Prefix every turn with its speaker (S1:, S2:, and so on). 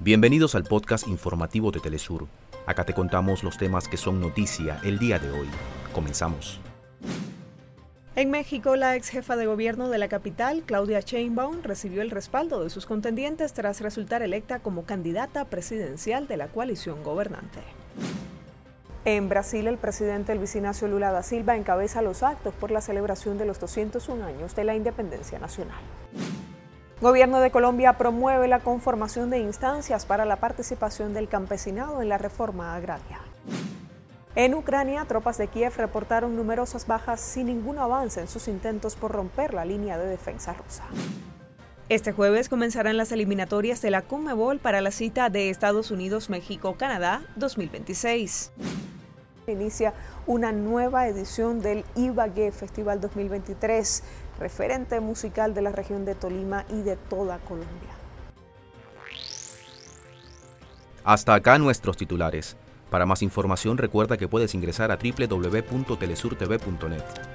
S1: Bienvenidos al podcast informativo de Telesur. Acá te contamos los temas que son noticia el día de hoy. Comenzamos.
S2: En México, la ex jefa de gobierno de la capital, Claudia Sheinbaum, recibió el respaldo de sus contendientes tras resultar electa como candidata presidencial de la coalición gobernante. En Brasil, el presidente Luis Ignacio Lula da Silva encabeza los actos por la celebración de los 201 años de la independencia nacional. Gobierno de Colombia promueve la conformación de instancias para la participación del campesinado en la reforma agraria. En Ucrania, tropas de Kiev reportaron numerosas bajas sin ningún avance en sus intentos por romper la línea de defensa rusa. Este jueves comenzarán las eliminatorias de la Conmebol para la cita de Estados Unidos-México-Canadá 2026. Inicia una nueva edición del Ibagué Festival 2023 referente musical de la región de Tolima y de toda Colombia.
S1: Hasta acá nuestros titulares. Para más información recuerda que puedes ingresar a www.telesurtv.net.